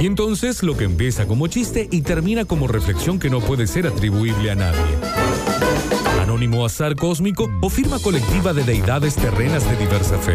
Y entonces lo que empieza como chiste y termina como reflexión que no puede ser atribuible a nadie. Anónimo azar cósmico o firma colectiva de deidades terrenas de diversa fe.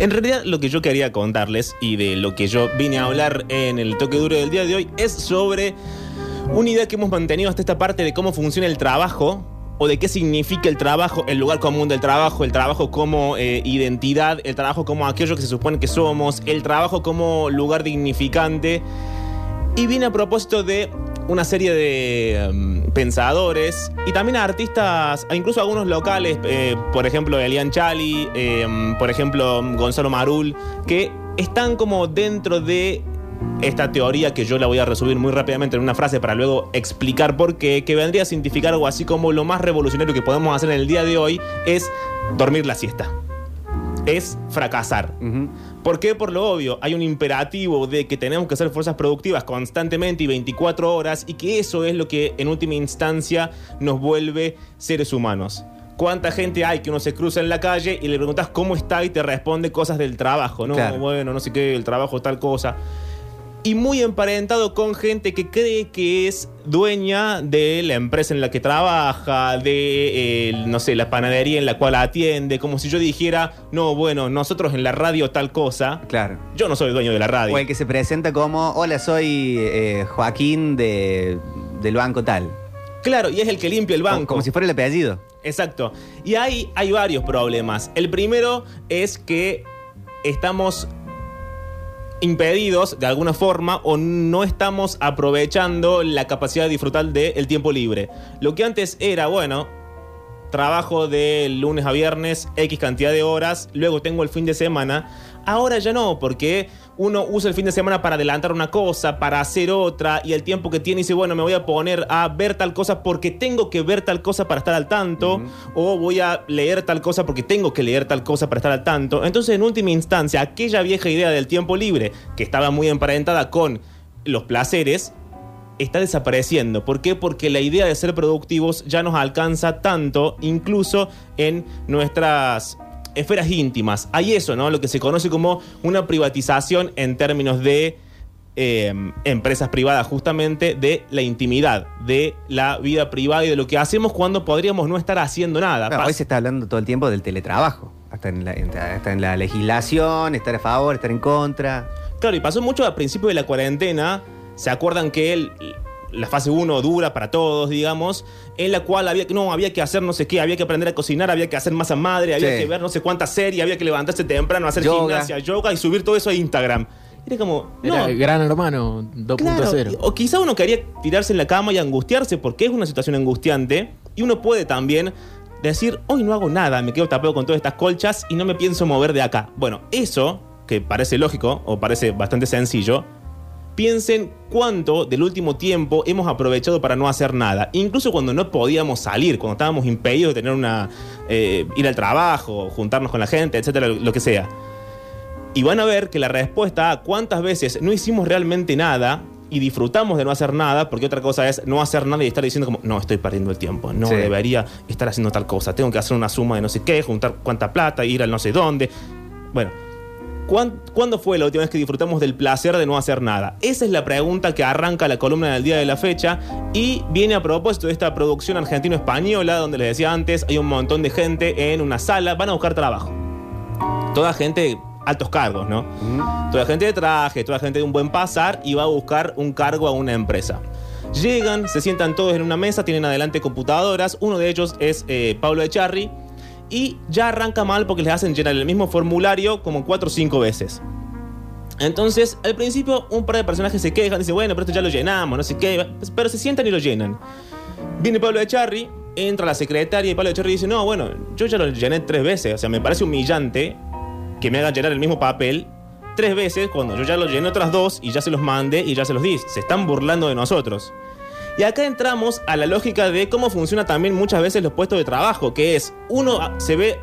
En realidad lo que yo quería contarles y de lo que yo vine a hablar en el toque duro del día de hoy es sobre una idea que hemos mantenido hasta esta parte de cómo funciona el trabajo o de qué significa el trabajo, el lugar común del trabajo, el trabajo como eh, identidad, el trabajo como aquello que se supone que somos, el trabajo como lugar dignificante. Y viene a propósito de una serie de um, pensadores y también a artistas, e incluso algunos locales, eh, por ejemplo Elian Chali, eh, por ejemplo Gonzalo Marul, que están como dentro de esta teoría que yo la voy a resumir muy rápidamente en una frase para luego explicar por qué, que vendría a significar algo así como lo más revolucionario que podemos hacer en el día de hoy es dormir la siesta. Es fracasar. ¿Por qué? Por lo obvio, hay un imperativo de que tenemos que hacer fuerzas productivas constantemente y 24 horas y que eso es lo que en última instancia nos vuelve seres humanos. ¿Cuánta gente hay que uno se cruza en la calle y le preguntas cómo está y te responde cosas del trabajo? No, Claro. bueno, no sé qué, el trabajo tal cosa. Y muy emparentado con gente que cree que es dueña de la empresa en la que trabaja, de, eh, no sé, la panadería en la cual atiende, como si yo dijera, no, bueno, nosotros en la radio tal cosa. Claro. Yo no soy dueño de la radio. O el que se presenta como, hola, soy eh, Joaquín de, del banco tal. Claro, y es el que limpia el banco. como si fuera el apellido. Exacto. Y ahí hay varios problemas. El primero es que estamos impedidos de alguna forma o no estamos aprovechando la capacidad de disfrutar del tiempo libre. Lo que antes era, bueno, trabajo de lunes a viernes, X cantidad de horas, luego tengo el fin de semana. Ahora ya no, porque uno usa el fin de semana para adelantar una cosa, para hacer otra, y el tiempo que tiene dice, bueno, me voy a poner a ver tal cosa porque tengo que ver tal cosa para estar al tanto, o voy a leer tal cosa porque tengo que leer tal cosa para estar al tanto. Entonces, en última instancia, aquella vieja idea del tiempo libre, que estaba muy emparentada con los placeres, está desapareciendo. ¿Por qué? Porque la idea de ser productivos ya nos alcanza tanto, incluso en nuestras esferas íntimas. Hay eso, ¿no? Lo que se conoce como una privatización en términos de eh, empresas privadas, justamente de la intimidad, de la vida privada y de lo que hacemos cuando podríamos no estar haciendo nada. Pas- hoy se está hablando todo el tiempo del teletrabajo. Hasta en, la, en- hasta en la legislación, estar a favor, estar en contra. Claro, y pasó mucho al principio de la cuarentena. ¿Se acuerdan que el- la fase 1 dura para todos, digamos? En la cual había que, no, había que hacer no sé qué, había que aprender a cocinar, había que hacer masa madre, había Sí. que ver no sé cuántas series, había que levantarse temprano, hacer Yoga. gimnasia, yoga y subir todo eso a Instagram. Era como, no, Era Gran Hermano 2.0. Claro, o quizá uno quería tirarse en la cama y angustiarse porque es una situación angustiante y uno puede también decir, hoy no hago nada, me quedo tapado con todas estas colchas y no me pienso mover de acá. Bueno, eso, que parece lógico o parece bastante sencillo, piensen cuánto del último tiempo hemos aprovechado para no hacer nada. Incluso cuando no podíamos salir, cuando estábamos impedidos de tener una. eh, ir al trabajo, juntarnos con la gente, etcétera, lo, lo que sea. Y van a ver que la respuesta a cuántas veces no hicimos realmente nada y disfrutamos de no hacer nada, porque otra cosa es no hacer nada y estar diciendo como, no, estoy perdiendo el tiempo, no Sí. debería estar haciendo tal cosa, tengo que hacer una suma de no sé qué, juntar cuánta plata, ir al no sé dónde. Bueno, ¿cuán- ¿cuándo fue la última vez que disfrutamos del placer de no hacer nada? Esa es la pregunta que arranca la columna del día de la fecha y viene a propósito de esta producción argentino-española, donde les decía antes, hay un montón de gente en una sala, van a buscar trabajo. Toda gente, altos cargos, ¿no? Toda gente de traje, toda gente de un buen pasar y va a buscar un cargo a una empresa. Llegan, se sientan todos en una mesa, tienen adelante computadoras. Uno de ellos es eh, Pablo Echarri. Y ya arranca mal porque les hacen llenar el mismo formulario como cuatro o cinco veces. Entonces, al principio, un par de personajes se quejan, dicen, bueno, pero esto ya lo llenamos, no sé qué. Pero se sientan y lo llenan. Viene Pablo Echarri, entra la secretaria y Pablo Echarri dice, no, bueno, yo ya lo llené tres veces. O sea, me parece humillante que me hagan llenar el mismo papel tres veces cuando yo ya lo llené otras dos y ya se los mandé y ya se los di. Se están burlando de nosotros. Y acá entramos a la lógica de cómo funciona también muchas veces los puestos de trabajo, que es uno se ve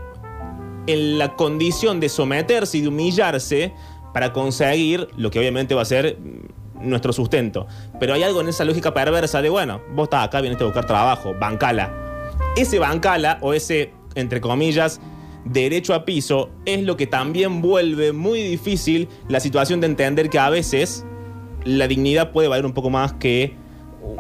en la condición de someterse y de humillarse para conseguir lo que obviamente va a ser mm, nuestro sustento. Pero hay algo en esa lógica perversa de, bueno, vos estás acá, vienes a buscar trabajo, bancala. Ese bancala o ese, entre comillas, derecho a piso es lo que también vuelve muy difícil la situación de entender que a veces la dignidad puede valer un poco más que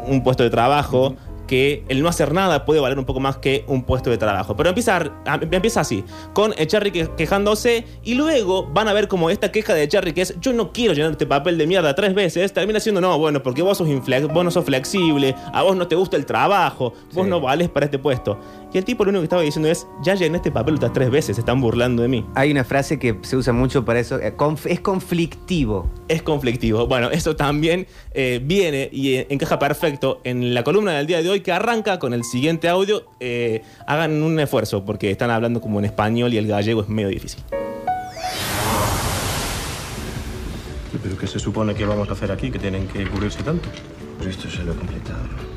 un puesto de trabajo, que el no hacer nada puede valer un poco más que un puesto de trabajo. Pero empieza, a- empieza así, con Cherry que- quejándose y luego van a ver como esta queja de Cherry que es yo no quiero llenar este papel de mierda tres veces, termina siendo no, bueno, porque vos, sos inflex- vos no sos flexible, a vos no te gusta el trabajo, vos Sí. no vales para este puesto. Y el tipo lo único que estaba diciendo es, ya llené este papel otras tres veces, se están burlando de mí. Hay una frase que se usa mucho para eso. eh, es conflictivo. es conflictivo. Bueno, eso también eh, viene y eh, encaja perfecto en la columna del día de hoy que arranca con el siguiente audio. Eh, hagan un esfuerzo porque están hablando como en español y el gallego es medio difícil. ¿Pero qué se supone que vamos a hacer aquí? ¿Que tienen que cubrirse tanto? Pero esto ya lo he completado.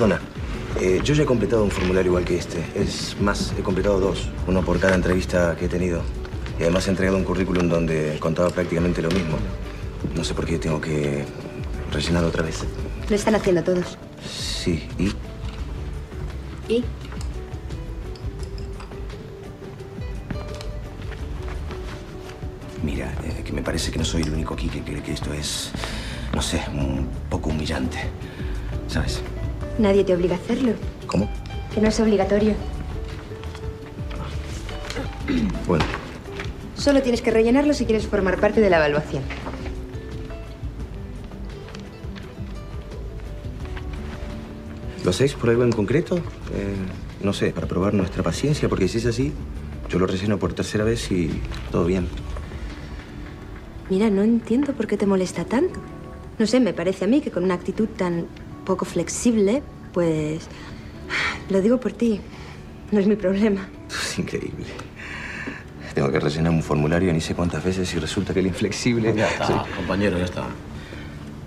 Perdona, eh, yo ya he completado un formulario igual que este. Es más, he completado dos, uno por cada entrevista que he tenido. Y además he entregado un currículum donde contaba prácticamente lo mismo. No sé por qué tengo que rellenarlo otra vez. Lo están haciendo todos. Sí, y ¿Y? mira, eh, que me parece que no soy el único aquí que cree que esto es, no sé, un poco humillante. ¿Sabes? Nadie te obliga a hacerlo. ¿Cómo? Que no es obligatorio. Bueno, Solo tienes que rellenarlo si quieres formar parte de la evaluación. ¿Lo hacéis por algo en concreto? Eh, no sé, para probar nuestra paciencia, porque si es así, yo lo relleno por tercera vez y todo bien. Mira, no entiendo por qué te molesta tanto. No sé, me parece a mí que con una actitud tan poco flexible, pues... Lo digo por ti. No es mi problema. Es increíble. Tengo que rellenar un formulario ni sé cuántas veces y resulta que el inflexible... Ya está, Sí. compañero, ya está.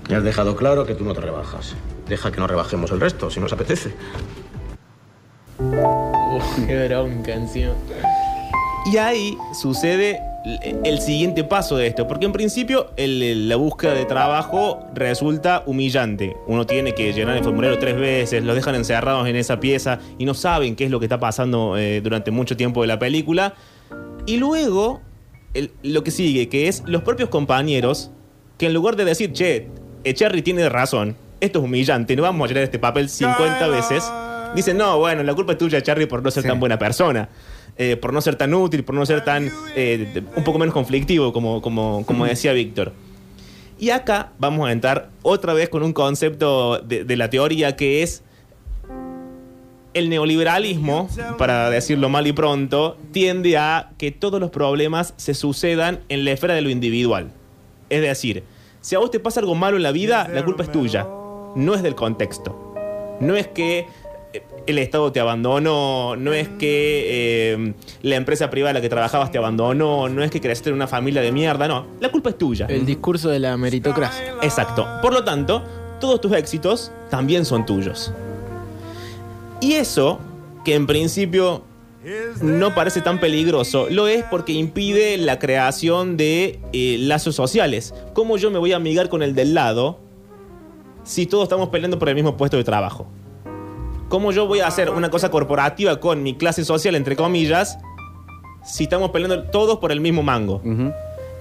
Ya has dejado claro que tú no te rebajas. Deja que nos rebajemos el resto, si nos apetece. qué bronca encima. Y ahí sucede el- siguiente paso de esto, porque en principio el- el- la búsqueda de trabajo resulta humillante. Uno tiene que llenar el formulario tres veces, los dejan encerrados en esa pieza y no saben qué es lo que está pasando eh, durante mucho tiempo de la película. Y luego el- lo que sigue, que es los propios compañeros, que en lugar de decir, che, Cherry tiene razón, esto es humillante, no vamos a llenar este papel 50 veces, dicen, no, bueno, la culpa es tuya, Cherry, por no ser Sí. tan buena persona, eh, por no ser tan útil, por no ser tan, eh, un poco menos conflictivo, como, como, como decía Víctor. Y acá vamos a entrar otra vez con un concepto de, de la teoría que es el neoliberalismo, para decirlo mal y pronto, tiende a que todos los problemas se sucedan en la esfera de lo individual. Es decir, si a vos te pasa algo malo en la vida, la culpa es tuya, no es del contexto. No es que el Estado te abandonó, no es que eh, la empresa privada en la que trabajabas te abandonó, no es que creciste en una familia de mierda, no, la culpa es tuya. El discurso de la meritocracia. Exacto. Por lo tanto, todos tus éxitos también son tuyos. Y eso, que en principio no parece tan peligroso, lo es porque impide la creación de eh, lazos sociales. ¿Cómo yo me voy a amigar con el del lado si todos estamos peleando por el mismo puesto de trabajo? ¿Cómo yo voy a hacer una cosa corporativa con mi clase social, entre comillas, si estamos peleando todos por el mismo mango?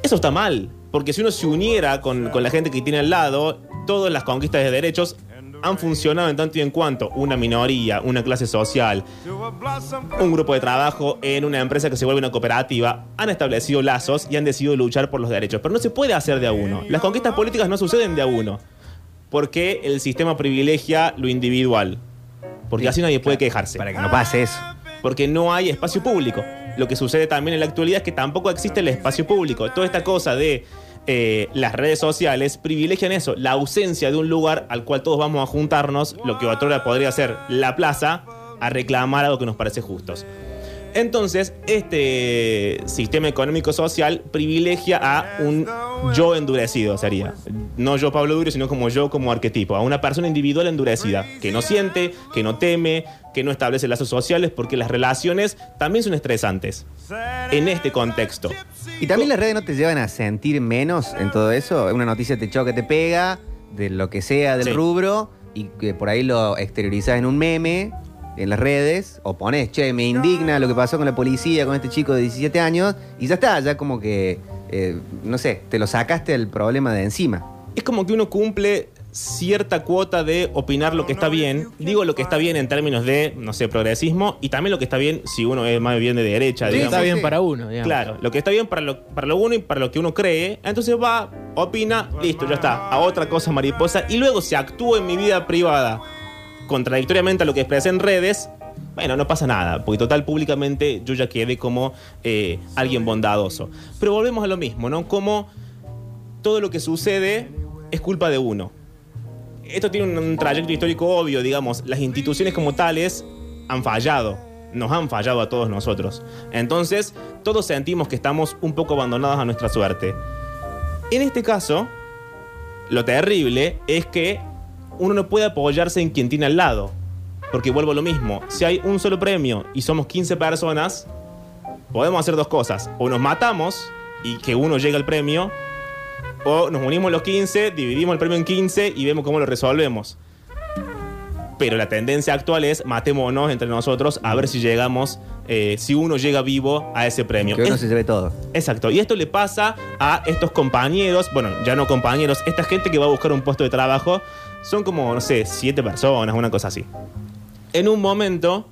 Eso está mal, porque si uno se uniera con, con la gente que tiene al lado, todas las conquistas de derechos han funcionado en tanto y en cuanto una minoría, una clase social, un grupo de trabajo en una empresa que se vuelve una cooperativa, han establecido lazos y han decidido luchar por los derechos. Pero no se puede hacer de a uno. Las conquistas políticas no suceden de a uno, porque el sistema privilegia lo individual. Porque así nadie puede quejarse Para que no pase eso. porque no hay espacio público. Lo que sucede también en la actualidad es que tampoco existe el espacio público. Toda esta cosa de eh, las redes sociales privilegian eso, la ausencia de un lugar al cual todos vamos a juntarnos, lo que otrora podría ser la plaza, a reclamar algo que nos parece justo. Entonces, este sistema económico-social privilegia a un yo endurecido, sería. No yo Pablo Durio, sino como yo como arquetipo. A una persona individual endurecida, que no siente, que no teme, que no establece lazos sociales, porque las relaciones también son estresantes. En este contexto. Y también las redes no te llevan a sentir menos en todo eso. Una noticia te choca, te pega, de lo que sea del Sí. rubro, y que por ahí lo exteriorizas en un meme en las redes, o pones, che, me indigna lo que pasó con la policía, con este chico de 17 años, y ya está, ya como que, eh, no sé, te lo sacaste el problema de encima. Es como que uno cumple cierta cuota de opinar lo que está bien. Digo lo que está bien en términos de, no sé, progresismo, y también lo que está bien si uno es más bien de derecha, Sí, digamos. está bien sí. para uno, digamos. Claro, lo que está bien para lo, para lo uno y para lo que uno cree. Entonces va, opina, listo, ya está. A otra cosa mariposa. Y luego se actúa en mi vida privada contradictoriamente a lo que expresé en redes. Bueno, no pasa nada, porque total públicamente yo ya quedé como eh, alguien bondadoso. Pero volvemos a lo mismo, ¿no? Como todo lo que sucede es culpa de uno. Esto tiene un, un trayecto histórico obvio, digamos. Las instituciones como tales han fallado. Nos han fallado a todos nosotros. Entonces, todos sentimos que estamos un poco abandonados a nuestra suerte. En este caso, lo terrible es que uno no puede apoyarse en quien tiene al lado. Porque vuelvo a lo mismo. Si hay un solo premio y somos 15 personas, podemos hacer dos cosas. O nos matamos y que uno llegue al premio, o nos unimos los 15, dividimos el premio en 15 y vemos cómo lo resolvemos. Pero la tendencia actual es matémonos entre nosotros a ver si llegamos, eh, si uno llega vivo a ese premio. Que uno Es- se lleve todo. Exacto. Y esto le pasa a estos compañeros, bueno, ya no compañeros, esta gente que va a buscar un puesto de trabajo, son como, no sé, siete personas, una cosa así. En un momento,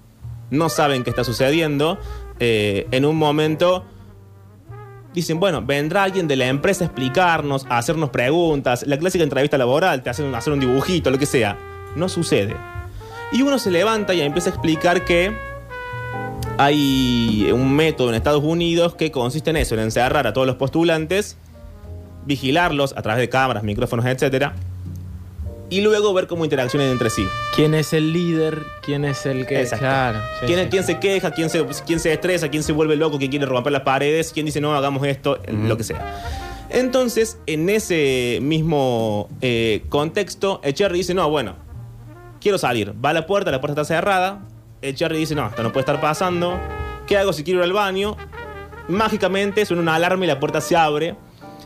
no saben qué está sucediendo, eh, en un momento dicen, bueno, vendrá alguien de la empresa a explicarnos, a hacernos preguntas, la clásica entrevista laboral, te hacen hacer un dibujito, lo que sea. No sucede. Y uno se levanta y empieza a explicar que hay un método en Estados Unidos que consiste en eso, en encerrar a todos los postulantes, vigilarlos a través de cámaras, micrófonos, etcétera, y luego ver cómo interaccionan entre sí. ¿Quién es el líder? ¿Quién es el que.? Exacto. Claro. sí, ¿Quién, sí. quién se queja? ¿Quién se, ¿Quién se estresa? ¿Quién se vuelve loco? ¿Quién quiere romper las paredes? ¿Quién dice no, hagamos esto? Lo que sea. Entonces, en ese mismo eh, contexto, Cherry dice, no, bueno, quiero salir. Va a la puerta, la puerta está cerrada. Cherry dice, no, esto no puede estar pasando. ¿Qué hago si quiero ir al baño? Mágicamente suena una alarma y la puerta se abre.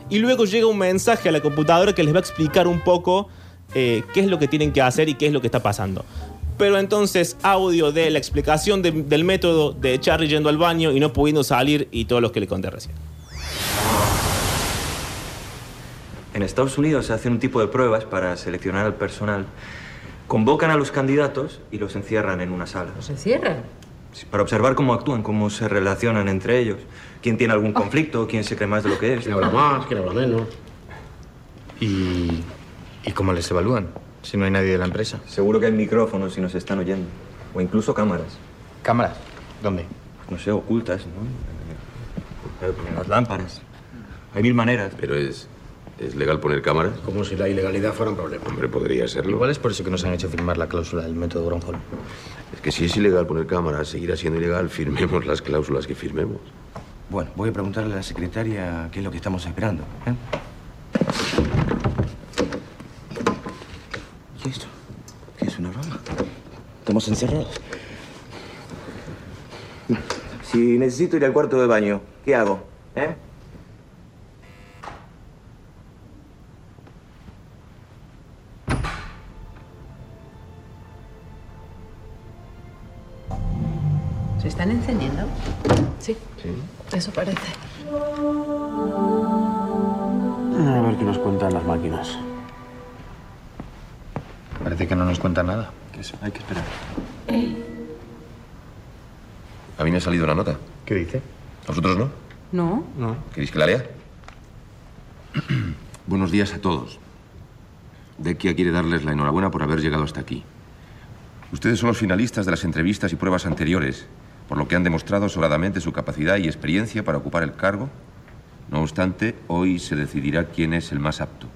Y luego llega un mensaje a la computadora que les va a explicar un poco eh, qué es lo que tienen que hacer y qué es lo que está pasando. Pero entonces, audio de la explicación de- del método de Charlie yendo al baño y no pudiendo salir y todos los que le conté recién. En Estados Unidos se hacen un tipo de pruebas para seleccionar al personal. Convocan a los candidatos y los encierran en una sala. ¿Se cierran? Sí, Para observar cómo actúan, cómo se relacionan entre ellos. Quién tiene algún conflicto, quién se cree más de lo que es. ¿Quién habla más? ¿Quién habla menos? ¿Y, ¿Y cómo les evalúan? Si no hay nadie de la empresa. Seguro que hay micrófonos y nos están oyendo. O incluso cámaras. ¿Cámaras? ¿Dónde? No sé, ocultas, ¿no? Eh, En las lámparas. Hay mil maneras. Pero es. ¿Es legal poner cámaras? Como si la ilegalidad fuera un problema. Hombre, podría serlo. Igual es por eso que nos han hecho firmar la cláusula del método Gronholm. Es que si es ilegal poner cámaras, seguirá siendo ilegal, firmemos las cláusulas que firmemos. Bueno, voy a preguntarle a la secretaria qué es lo que estamos esperando. ¿eh? ¿Y esto? ¿Qué es una broma? Estamos encerrados. Si necesito ir al cuarto de baño, ¿qué hago? ¿Eh? ¿Se están encendiendo? Sí. Eso parece. A ver qué nos cuentan las máquinas. Parece que no nos cuenta nada. Eso, hay que esperar. A mí me ha salido una nota. ¿Qué dice? ¿A vosotros no? ¿No? ¿Queréis que la lea? Buenos días a todos. Dekia quiere darles la enhorabuena por haber llegado hasta aquí. Ustedes son los finalistas de las entrevistas y pruebas anteriores, por lo que han demostrado sobradamente su capacidad y experiencia para ocupar el cargo. No obstante, hoy se decidirá quién es el más apto.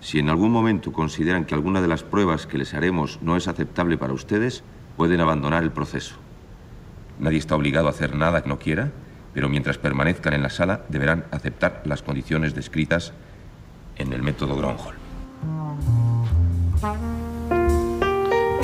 Si en algún momento consideran que alguna de las pruebas que les haremos no es aceptable para ustedes, pueden abandonar el proceso. Nadie está obligado a hacer nada que no quiera, pero mientras permanezcan en la sala deberán aceptar las condiciones descritas en el método Gronholm.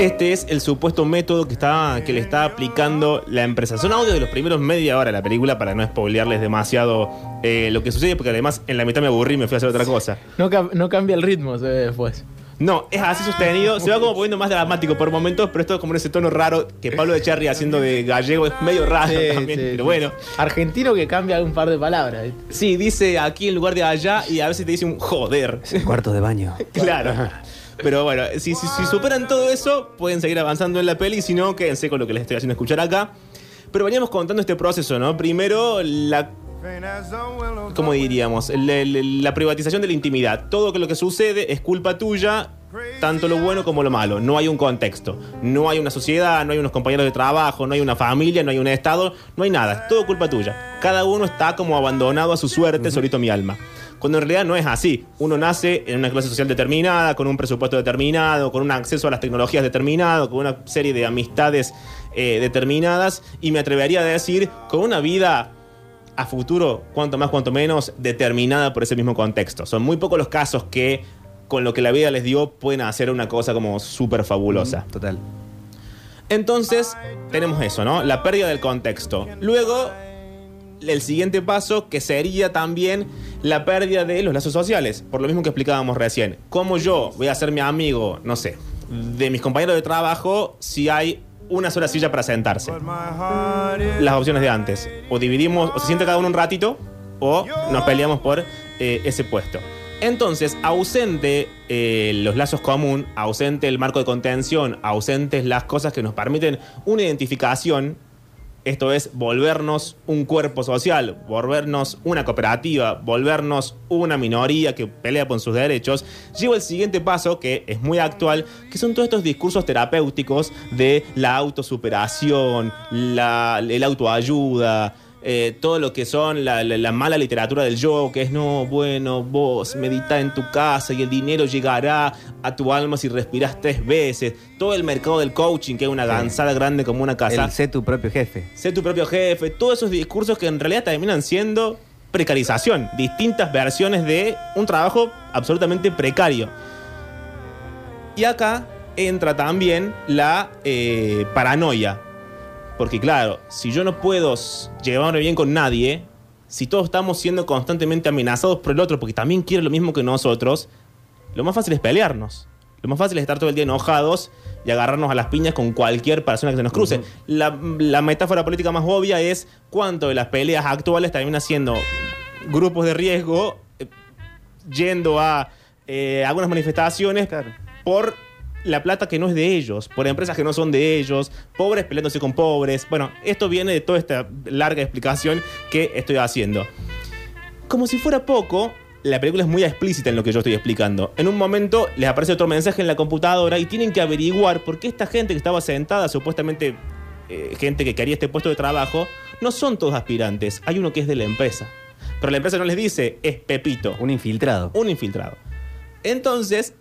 Este es el supuesto método que, está, que le está aplicando la empresa. Son audios de los primeros media hora de la película para no spoilearles demasiado eh, lo que sucede, porque además en la mitad me aburrí y me fui a hacer otra cosa. No, ca- no cambia el ritmo se ve después. No, es así sostenido. Se va como poniendo más dramático por momentos, pero esto es como en ese tono raro que Pablo de Cherry haciendo de gallego es medio raro Sí, también. sí, pero bueno. Argentino que cambia un par de palabras. Sí, dice aquí en lugar de allá y a veces te dice un joder. Cuarto de baño. Claro. Pero bueno, si, si- si superan todo eso, pueden seguir avanzando en la peli, si no, quédense con lo que les estoy haciendo escuchar acá. Pero veníamos contando este proceso, ¿no? Primero, la. ¿Cómo diríamos? La, la- la privatización de la intimidad. Todo lo que sucede es culpa tuya, tanto lo bueno como lo malo. No hay un contexto. No hay una sociedad, no hay unos compañeros de trabajo, no hay una familia, no hay un Estado, no hay nada. Es todo culpa tuya. Cada uno está como abandonado a su suerte, solito mi alma. Cuando en realidad no es así. Uno nace en una clase social determinada, con un presupuesto determinado, con un acceso a las tecnologías determinado, con una serie de amistades eh, determinadas y me atrevería a decir con una vida a futuro, cuanto más, cuanto menos, determinada por ese mismo contexto. Son muy pocos los casos que con lo que la vida les dio pueden hacer una cosa como súper fabulosa. Total. Entonces, tenemos eso, ¿no? La pérdida del contexto. Luego, el siguiente paso, que sería también la pérdida de los lazos sociales. Por lo mismo que explicábamos recién. ¿Cómo yo voy a ser mi amigo, no sé, de mis compañeros de trabajo si hay una sola silla para sentarse? Las opciones de antes. O dividimos, o se sienta cada uno un ratito, o nos peleamos por eh, ese puesto. Entonces, ausente eh, los lazos común, ausente el marco de contención, ausentes las cosas que nos permiten una identificación, esto es volvernos un cuerpo social, volvernos una cooperativa, volvernos una minoría que pelea por sus derechos, lleva el siguiente paso que es muy actual, que son todos estos discursos terapéuticos de la autosuperación, la, el autoayuda, eh, todo lo que son la, la- la mala literatura del yo, que es no, bueno, vos medita en tu casa y el dinero llegará a tu alma si respiras tres veces. Todo el mercado del coaching, que es una gansada grande como una casa. El sé tu propio jefe. Sé tu propio jefe, todos esos discursos que en realidad terminan siendo precarización, distintas versiones de un trabajo absolutamente precario. Y acá entra también la eh, paranoia. Porque claro, si yo no puedo llevarme bien con nadie, si todos estamos siendo constantemente amenazados por el otro porque también quiere lo mismo que nosotros, lo más fácil es pelearnos. Lo más fácil es estar todo el día enojados y agarrarnos a las piñas con cualquier persona que se nos cruce. la, la metáfora política más obvia es cuánto de las peleas actuales termina siendo grupos de riesgo eh, yendo a eh, algunas manifestaciones por la plata que no es de ellos, por empresas que no son de ellos, pobres peleándose con pobres. Bueno, esto viene de toda esta larga explicación que estoy haciendo. Como si fuera poco, la película es muy explícita en lo que yo estoy explicando. En un momento les aparece otro mensaje en la computadora y tienen que averiguar por qué esta gente que estaba sentada, supuestamente eh, gente que quería este puesto de trabajo, no son todos aspirantes. Hay uno que es de la empresa. Pero la empresa no les dice, es Pepito. Un infiltrado. Un infiltrado. Entonces,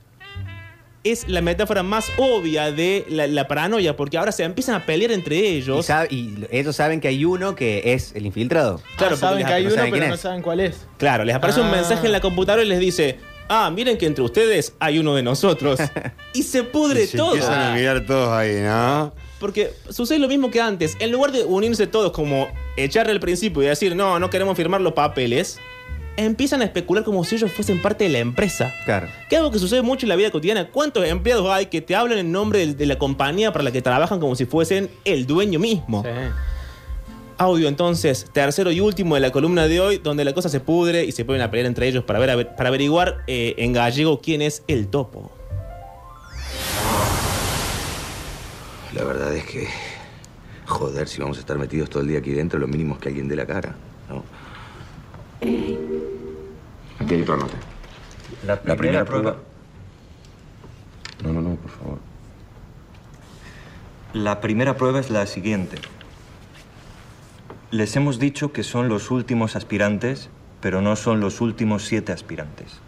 es la metáfora más obvia de la, la paranoia, porque ahora se empiezan a pelear entre Y, ellos. sabe- y ellos saben que hay uno que es el infiltrado. Claro, Ah, saben porque que hay no uno, saben pero no saben cuál es. Claro, les aparece un Ah. mensaje en la computadora y les dice, ah, miren que entre ustedes hay uno de nosotros. y se pudre se todo. empiezan a mirar todos ahí, ¿no? Porque sucede lo mismo que antes. En lugar de unirse todos como echarle al principio y decir, no, no queremos firmar los papeles, empiezan a especular como si ellos fuesen parte de la empresa. Claro. Que es algo que sucede mucho en la vida cotidiana. ¿Cuántos empleados hay que te hablan en nombre de, de la compañía para la que trabajan como si fuesen el dueño mismo? Sí. Audio entonces, tercero y último de la columna de hoy, donde la cosa se pudre y se ponen a pelear entre ellos para, ver, para averiguar eh, en gallego quién es el topo. La verdad es que. Joder, si vamos a estar metidos todo el día aquí dentro, lo mínimo es que alguien dé la cara, ¿no? Aquí hay otra nota. La primera, primera prueba. prueba- No, no, no, por favor. La primera prueba es la siguiente. Les hemos dicho que son los últimos aspirantes, pero no son los últimos siete aspirantes.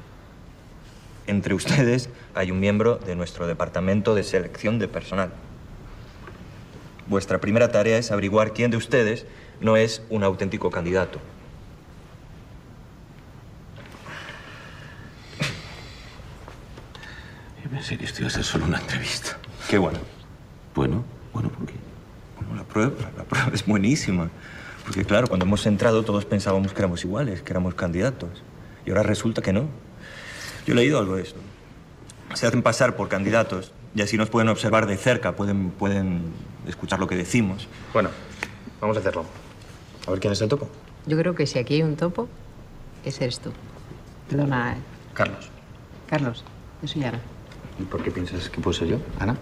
Entre ustedes hay un miembro de nuestro departamento de selección de personal. vuestra primera tarea es averiguar quién de ustedes no es un auténtico candidato. Que esto iba a ser solo una entrevista. Qué bueno. Bueno, bueno, ¿por qué? Bueno, la prueba, la prueba es buenísima. Porque claro, cuando hemos entrado todos pensábamos que éramos iguales, que éramos candidatos. Y ahora resulta que no. Yo he leído algo de esto. Se hacen pasar por candidatos y así nos pueden observar de cerca, pueden, pueden escuchar lo que decimos. Bueno, vamos a hacerlo. A ver quién es el topo. Yo creo que si aquí hay un topo, ese eres tú. Perdona, eh. Carlos. Carlos. Yo soy Ana. ¿Y por qué piensas que puedo ser yo, Ana?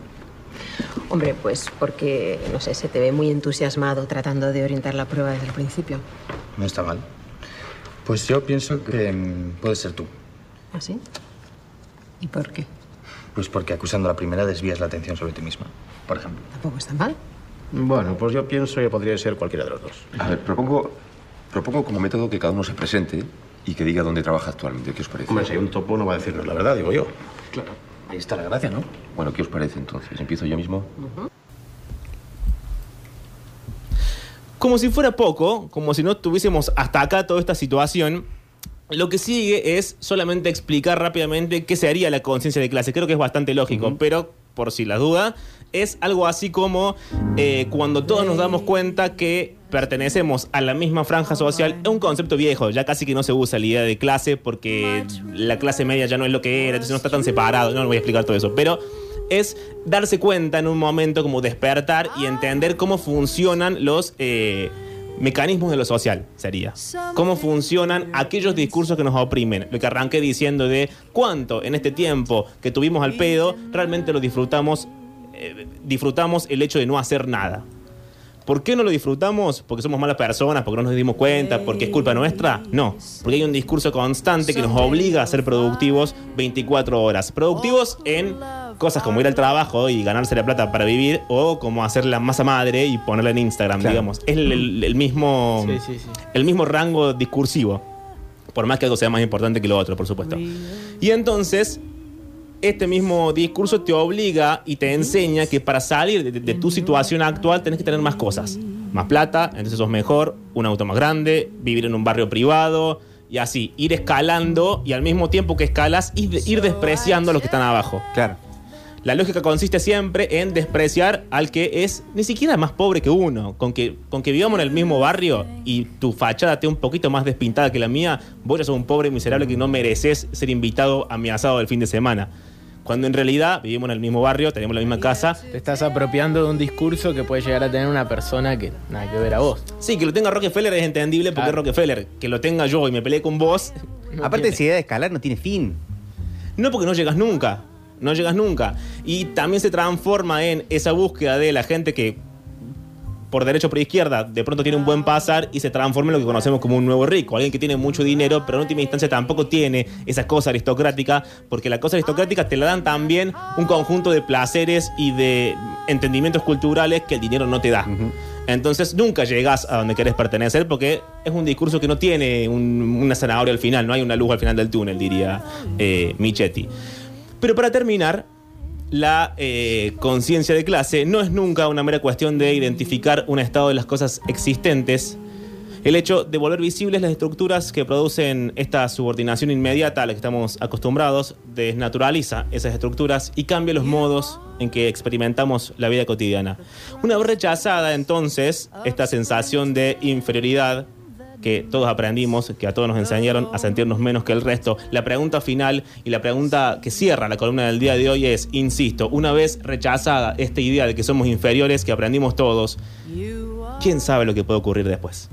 Hombre, pues porque, no sé, se te ve muy entusiasmado tratando de orientar la prueba desde el principio. No está mal. Pues yo pienso que mm, puedes ser tú. ¿Ah, sí? ¿Y por qué? Pues porque acusando a la primera desvías la atención sobre ti misma, por ejemplo. Tampoco está mal. Bueno, pues yo pienso que podría ser cualquiera de los dos. A ver, propongo, propongo como método que cada uno se presente y que diga dónde trabaja actualmente. ¿Qué os parece? Hombre, si hay un topo no va a decirnos la verdad, digo yo. Claro. Ahí está la gracia, ¿no? Bueno, ¿qué os parece entonces? ¿Empiezo yo mismo? Como si fuera poco, como si no tuviésemos hasta acá toda esta situación, lo que sigue es solamente explicar rápidamente qué sería la conciencia de clase. Creo que es bastante lógico, pero por si las dudas, es algo así como eh, cuando todos nos damos cuenta que pertenecemos a la misma franja social. Es un concepto viejo, ya casi que no se usa la idea de clase porque la clase media ya no es lo que era, entonces no está tan separado. No voy a explicar todo eso, pero es darse cuenta en un momento como despertar y entender cómo funcionan los eh, mecanismos de lo social, sería. Cómo funcionan aquellos discursos que nos oprimen. Lo que arranqué diciendo de cuánto en este tiempo que tuvimos al pedo, realmente lo disfrutamos, eh, disfrutamos el hecho de no hacer nada. ¿Por qué no lo disfrutamos? ¿Porque somos malas personas? ¿Porque no nos dimos cuenta? ¿Porque es culpa nuestra? No. Porque hay un discurso constante que nos obliga a ser productivos 24 horas. Productivos en cosas como ir al trabajo y ganarse la plata para vivir o como hacer la masa madre y ponerla en Instagram, Claro. digamos. Es el, el- el mismo, Sí, sí, sí. el mismo rango discursivo. Por más que algo sea más importante que lo otro, por supuesto. Y entonces, este mismo discurso te obliga y te enseña que para salir de, tu situación actual tenés que tener más cosas. Más plata, entonces sos mejor, un auto más grande, vivir en un barrio privado y así, ir escalando y al mismo tiempo que escalas, ir, ir despreciando a los que están abajo. Claro. La lógica consiste siempre en despreciar al que es ni siquiera más pobre que uno. Con que, con que vivamos en el mismo barrio y tu fachada esté un poquito más despintada que la mía, vos ya sos un pobre miserable que no mereces ser invitado a mi asado del fin de semana. Cuando en realidad vivimos en el mismo barrio, tenemos la misma casa. Te estás apropiando de un discurso que puede llegar a tener una persona que nada que ver a vos. Sí, que lo tenga Rockefeller es entendible porque es Rockefeller. Que lo tenga yo y me peleé con vos. Aparte, si idea de escalar no tiene fin. No porque no llegas nunca. No llegas nunca. Y también se transforma en esa búsqueda de la gente que por derecho o por izquierda de pronto tiene un buen pasar y se transforma en lo que conocemos como un nuevo rico. Alguien que tiene mucho dinero, pero en última instancia tampoco tiene esa cosa aristocrática, porque la cosa aristocrática te la dan también un conjunto de placeres y de entendimientos culturales que el dinero no te da. Entonces nunca llegas a donde querés pertenecer porque es un discurso que no tiene un- una zanahoria al final, no hay una luz al final del túnel, diría eh, Michetti. Pero para terminar, la eh, conciencia de clase no es nunca una mera cuestión de identificar un estado de las cosas existentes. El hecho de volver visibles las estructuras que producen esta subordinación inmediata a la que estamos acostumbrados desnaturaliza esas estructuras y cambia los modos en que experimentamos la vida cotidiana. Una vez rechazada entonces esta sensación de inferioridad que todos aprendimos, que a todos nos enseñaron a sentirnos menos que el resto. La pregunta final y la pregunta que cierra la columna del día de hoy es, insisto, una vez rechazada esta idea de que somos inferiores, que aprendimos todos, ¿quién sabe lo que puede ocurrir después?